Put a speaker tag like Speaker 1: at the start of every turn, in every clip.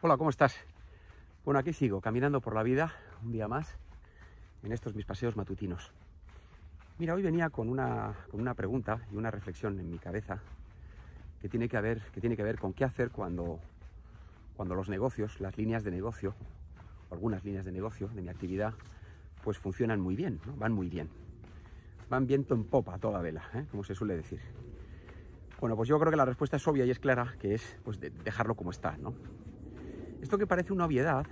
Speaker 1: Hola, ¿cómo estás? Bueno, aquí sigo, caminando por la vida, un día más, en estos mis paseos matutinos. Mira, hoy venía con una, con una pregunta y una reflexión en mi cabeza que tiene que, ver, que tiene que ver con qué hacer cuando, cuando los negocios, las líneas de negocio, algunas líneas de negocio de mi actividad, pues funcionan muy bien, ¿no? van muy bien. Van viento en popa a toda vela, ¿eh? como se suele decir. Bueno, pues yo creo que la respuesta es obvia y es clara, que es pues, dejarlo como está, ¿no? Esto que parece una obviedad,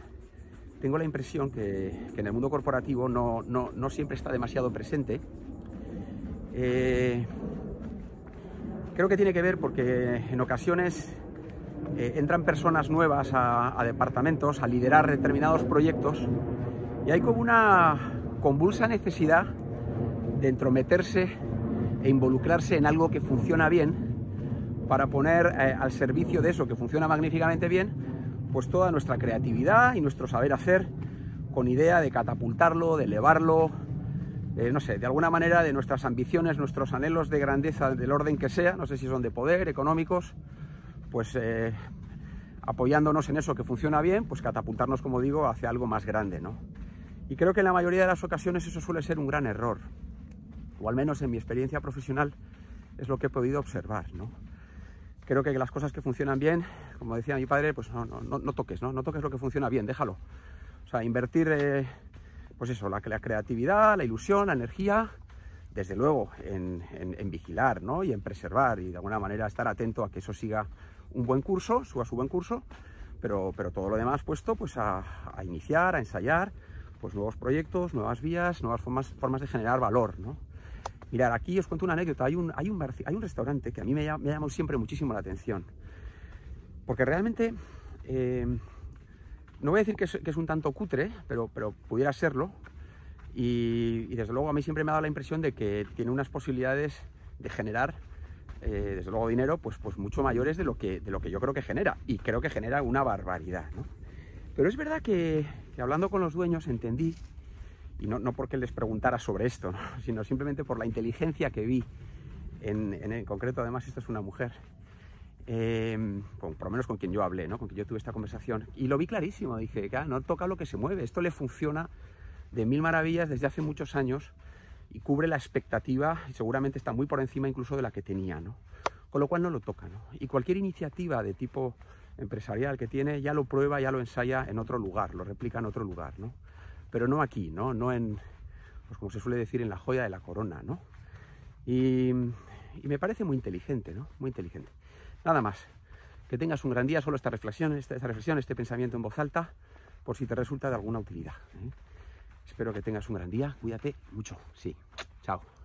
Speaker 1: tengo la impresión que, en el mundo corporativo no, siempre está demasiado presente. Eh, creo que tiene que ver porque en ocasiones eh, entran personas nuevas a, departamentos a liderar determinados proyectos y hay como una convulsa necesidad de entrometerse e involucrarse en algo que funciona bien para poner eh, al servicio de eso que funciona magníficamente bien pues toda nuestra creatividad y nuestro saber hacer con idea de catapultarlo, de elevarlo, no sé, de alguna manera de nuestras ambiciones, nuestros anhelos de grandeza del orden que sea, no sé si son de poder, económicos, pues eh, apoyándonos en eso que funciona bien, pues catapultarnos, como digo, hacia algo más grande, ¿no? Y creo que en la mayoría de las ocasiones eso suele ser un gran error, o al menos en mi experiencia profesional es lo que he podido observar, ¿no? Creo que las cosas que funcionan bien, como decía mi padre, pues no, toques, ¿no? No toques lo que funciona bien, déjalo. O sea, invertir, eh, pues eso, la, creatividad, la ilusión, la energía, desde luego en, vigilar, ¿no? Y en preservar y de alguna manera estar atento a que eso siga un buen curso, suba su buen curso, pero, pero todo lo demás puesto pues a, iniciar, a ensayar, pues nuevos proyectos, nuevas vías, nuevas formas, formas de generar valor, ¿no? Mirad, aquí os cuento una anécdota. Hay un, hay un, hay un restaurante que a mí me, ha, llamado siempre muchísimo la atención. Porque realmente, eh, no voy a decir que es, un tanto cutre, pero, pero pudiera serlo. Y, desde luego a mí siempre me ha dado la impresión de que tiene unas posibilidades de generar, eh, desde luego, dinero, pues, pues mucho mayores de lo, que, de lo que yo creo que genera. Y creo que genera una barbaridad. Pero es verdad que, que hablando con los dueños entendí y no, porque les preguntara sobre esto, sino simplemente por la inteligencia que vi, en, en, concreto además esta es una mujer, em, por lo menos con quien yo hablé, ¿no? con quien yo tuve esta conversación, y lo vi clarísimo, dije, que no toca lo que se mueve, esto le funciona de mil maravillas desde hace muchos años y cubre la expectativa y seguramente está muy por encima incluso de la que tenía, ¿no? con lo cual no lo toca. ¿no? Y cualquier iniciativa de tipo empresarial que tiene ya lo prueba, ya lo ensaya en otro lugar, lo replica en otro lugar. ¿no? Pero no aquí, ¿no? No en, pues como se suele decir, en la joya de la corona, ¿no? Y, me parece muy inteligente, ¿no? Muy inteligente. Nada más. Que tengas un gran día, solo esta reflexión, esta, reflexión, este pensamiento en voz alta, por si te resulta de alguna utilidad. ¿eh? Espero que tengas un gran día, cuídate mucho, sí. Chao.